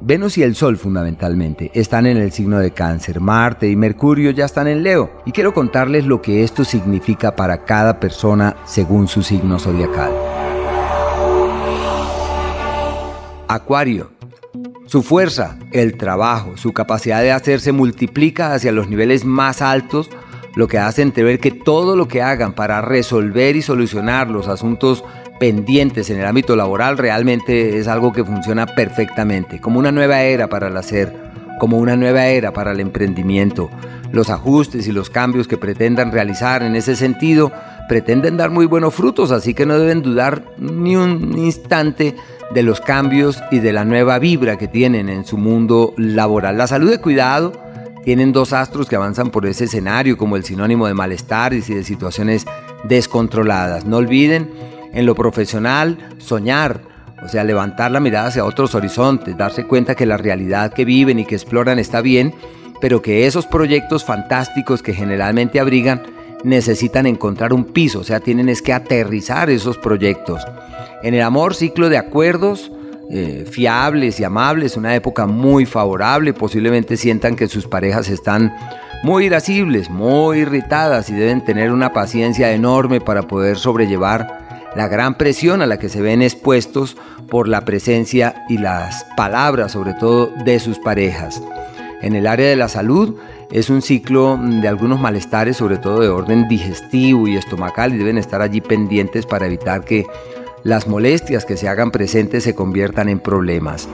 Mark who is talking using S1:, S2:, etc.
S1: Venus y el Sol fundamentalmente están en el signo de cáncer, Marte y Mercurio ya están en Leo y quiero contarles lo que esto significa para cada persona según su signo zodiacal. Acuario. Su fuerza, el trabajo, su capacidad de hacerse multiplica hacia los niveles más altos, lo que hace entrever que todo lo que hagan para resolver y solucionar los asuntos pendientes en el ámbito laboral realmente es algo que funciona perfectamente, como una nueva era para el hacer, como una nueva era para el emprendimiento. Los ajustes y los cambios que pretendan realizar en ese sentido pretenden dar muy buenos frutos, así que no deben dudar ni un instante de los cambios y de la nueva vibra que tienen en su mundo laboral. La salud de cuidado tienen dos astros que avanzan por ese escenario como el sinónimo de malestares y de situaciones descontroladas. No olviden en lo profesional, soñar, o sea, levantar la mirada hacia otros horizontes, darse cuenta que la realidad que viven y que exploran está bien, pero que esos proyectos fantásticos que generalmente abrigan necesitan encontrar un piso, o sea, tienen es que aterrizar esos proyectos. En el amor, ciclo de acuerdos, eh, fiables y amables, una época muy favorable, posiblemente sientan que sus parejas están muy irascibles, muy irritadas y deben tener una paciencia enorme para poder sobrellevar la gran presión a la que se ven expuestos por la presencia y las palabras, sobre todo, de sus parejas. En el área de la salud es un ciclo de algunos malestares, sobre todo de orden digestivo y estomacal, y deben estar allí pendientes para evitar que las molestias que se hagan presentes se conviertan en problemas.